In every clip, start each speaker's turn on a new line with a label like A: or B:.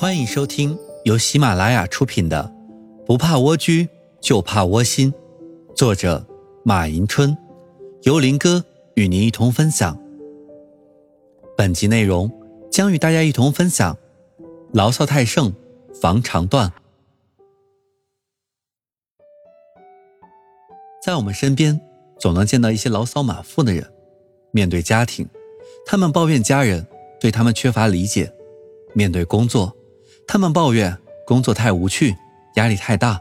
A: 欢迎收听由喜马拉雅出品的《不怕蜗居就怕窝心》，作者马迎春，由林哥与您一同分享。本集内容将与大家一同分享：牢骚太盛，防肠断。在我们身边，总能见到一些牢骚满腹的人。面对家庭，他们抱怨家人对他们缺乏理解；面对工作，他们抱怨工作太无趣，压力太大；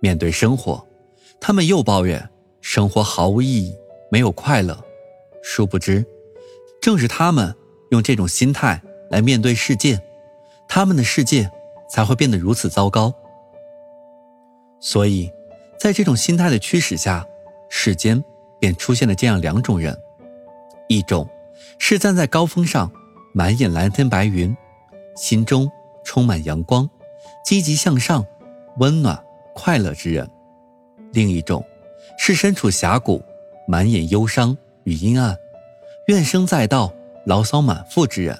A: 面对生活，他们又抱怨生活毫无意义，没有快乐。殊不知，正是他们用这种心态来面对世界，他们的世界才会变得如此糟糕。所以，在这种心态的驱使下，世间便出现了这样两种人：一种是站在高峰上，满眼蓝天白云，心中。充满阳光、积极向上、温暖快乐之人；另一种是身处峡谷、满眼忧伤与阴暗、怨声载道、牢骚满腹之人。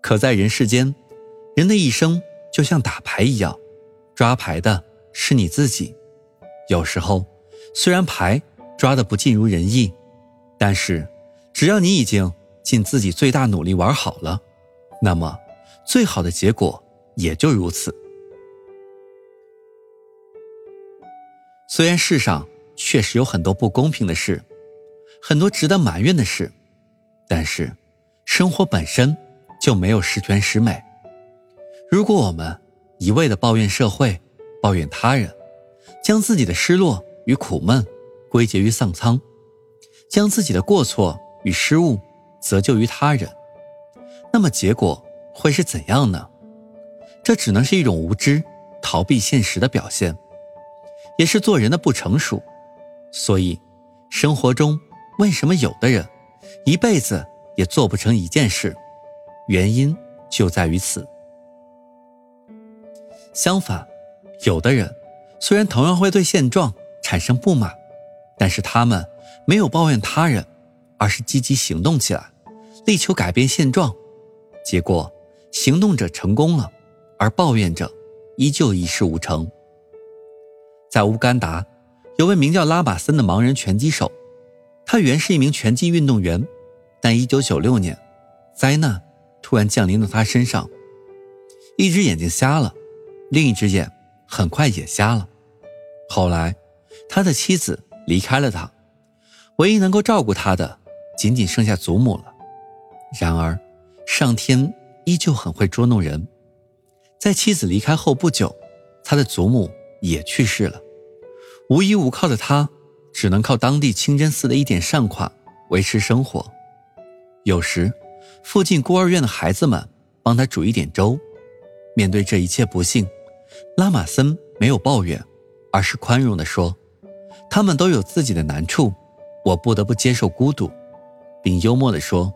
A: 可在人世间，人的一生就像打牌一样，抓牌的是你自己。有时候，虽然牌抓的不尽如人意，但是只要你已经尽自己最大努力玩好了。那么，最好的结果也就如此。虽然世上确实有很多不公平的事，很多值得埋怨的事，但是生活本身就没有十全十美。如果我们一味的抱怨社会、抱怨他人，将自己的失落与苦闷归结于丧苍，将自己的过错与失误责就于他人。那么结果会是怎样呢？这只能是一种无知、逃避现实的表现，也是做人的不成熟。所以，生活中为什么有的人一辈子也做不成一件事？原因就在于此。相反，有的人虽然同样会对现状产生不满，但是他们没有抱怨他人，而是积极行动起来，力求改变现状。结果，行动者成功了，而抱怨者依旧一事无成。在乌干达，有位名叫拉马森的盲人拳击手，他原是一名拳击运动员，但1996年，灾难突然降临到他身上，一只眼睛瞎了，另一只眼很快也瞎了。后来，他的妻子离开了他，唯一能够照顾他的，仅仅剩下祖母了。然而，上天依旧很会捉弄人，在妻子离开后不久，他的祖母也去世了。无依无靠的他，只能靠当地清真寺的一点善款维持生活。有时，附近孤儿院的孩子们帮他煮一点粥。面对这一切不幸，拉马森没有抱怨，而是宽容地说：“他们都有自己的难处，我不得不接受孤独。”并幽默地说。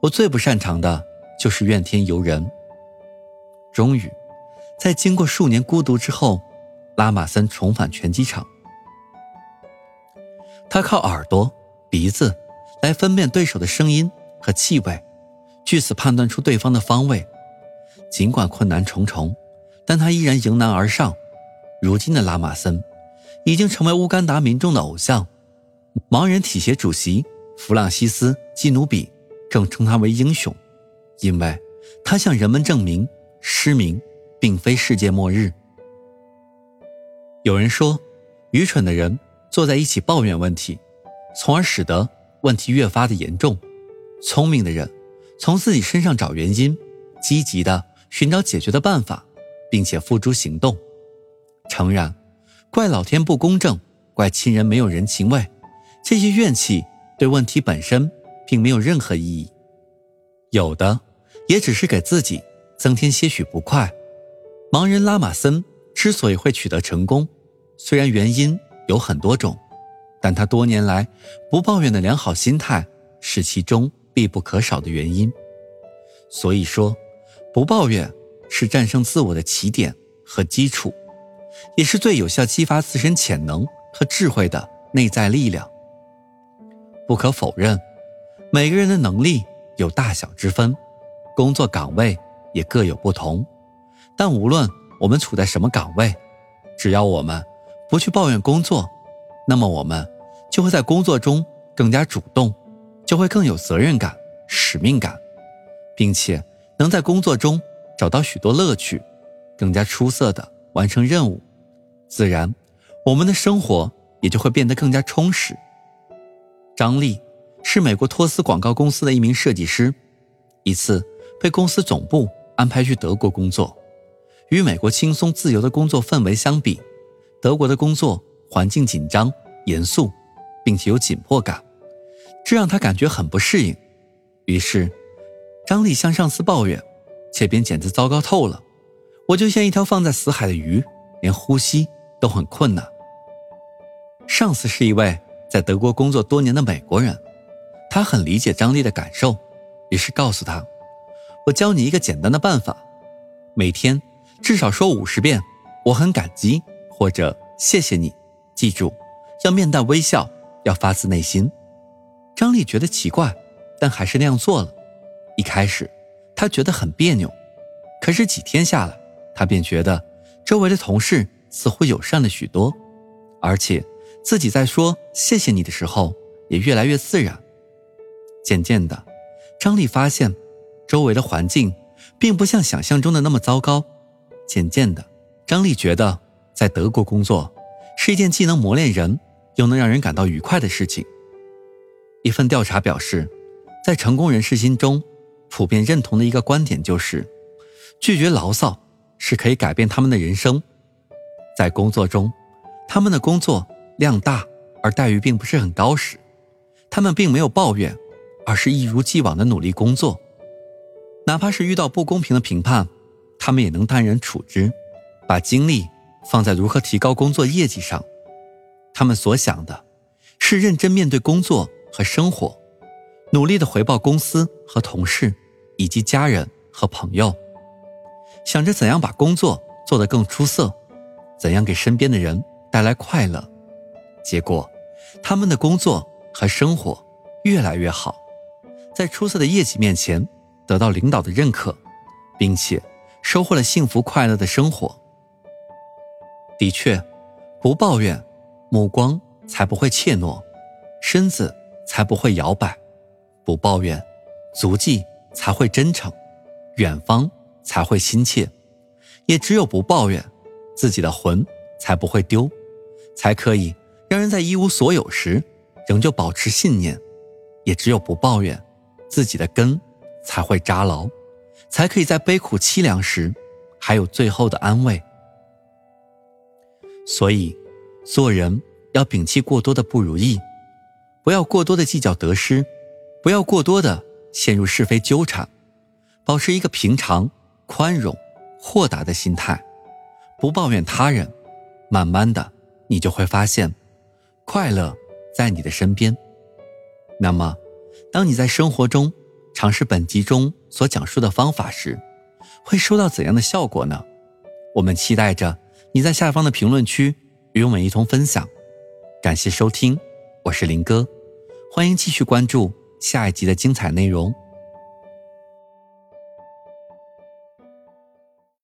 A: 我最不擅长的就是怨天尤人。终于，在经过数年孤独之后，拉马森重返拳击场。他靠耳朵、鼻子来分辨对手的声音和气味，据此判断出对方的方位。尽管困难重重，但他依然迎难而上。如今的拉马森已经成为乌干达民众的偶像。盲人体协主席弗朗西斯·基努比。正称他为英雄，因为他向人们证明失明并非世界末日。有人说，愚蠢的人坐在一起抱怨问题，从而使得问题越发的严重；聪明的人从自己身上找原因，积极的寻找解决的办法，并且付诸行动。诚然，怪老天不公正，怪亲人没有人情味，这些怨气对问题本身。并没有任何意义，有的也只是给自己增添些许不快。盲人拉马森之所以会取得成功，虽然原因有很多种，但他多年来不抱怨的良好心态是其中必不可少的原因。所以说，不抱怨是战胜自我的起点和基础，也是最有效激发自身潜能和智慧的内在力量。不可否认。每个人的能力有大小之分，工作岗位也各有不同，但无论我们处在什么岗位，只要我们不去抱怨工作，那么我们就会在工作中更加主动，就会更有责任感、使命感，并且能在工作中找到许多乐趣，更加出色的完成任务，自然我们的生活也就会变得更加充实。张丽是美国托斯广告公司的一名设计师。一次被公司总部安排去德国工作，与美国轻松自由的工作氛围相比，德国的工作环境紧张、严肃，并且有紧迫感，这让他感觉很不适应。于是，张丽向上司抱怨：“这边简直糟糕透了，我就像一条放在死海的鱼，连呼吸都很困难。”上司是一位在德国工作多年的美国人，他很理解张丽的感受。于是告诉他：“我教你一个简单的办法，每天至少说五十遍‘我很感激’或者‘谢谢你’。记住，要面带微笑，要发自内心。”张丽觉得奇怪，但还是那样做了。一开始，他觉得很别扭，可是几天下来，他便觉得周围的同事似乎友善了许多，而且自己在说“谢谢你”的时候也越来越自然。渐渐的。张丽发现，周围的环境并不像想象中的那么糟糕。渐渐的，张丽觉得在德国工作是一件既能磨练人，又能让人感到愉快的事情。一份调查表示，在成功人士心中，普遍认同的一个观点就是，拒绝牢骚是可以改变他们的人生。在工作中，他们的工作量大而待遇并不是很高时，他们并没有抱怨。而是一如既往的努力工作，哪怕是遇到不公平的评判，他们也能淡然处之，把精力放在如何提高工作业绩上。他们所想的，是认真面对工作和生活，努力的回报公司和同事，以及家人和朋友，想着怎样把工作做得更出色，怎样给身边的人带来快乐。结果，他们的工作和生活越来越好。在出色的业绩面前，得到领导的认可，并且收获了幸福快乐的生活。的确，不抱怨，目光才不会怯懦，身子才不会摇摆；不抱怨，足迹才会真诚，远方才会亲切。也只有不抱怨，自己的魂才不会丢，才可以让人在一无所有时仍旧保持信念。也只有不抱怨。自己的根才会扎牢，才可以在悲苦凄凉时还有最后的安慰。所以，做人要摒弃过多的不如意，不要过多的计较得失，不要过多的陷入是非纠缠，保持一个平常、宽容、豁达的心态，不抱怨他人。慢慢的，你就会发现，快乐在你的身边。那么。当你在生活中尝试本集中所讲述的方法时，会收到怎样的效果呢？我们期待着你在下方的评论区与我们一同分享。感谢收听，我是林哥，欢迎继续关注下一集的精彩内容。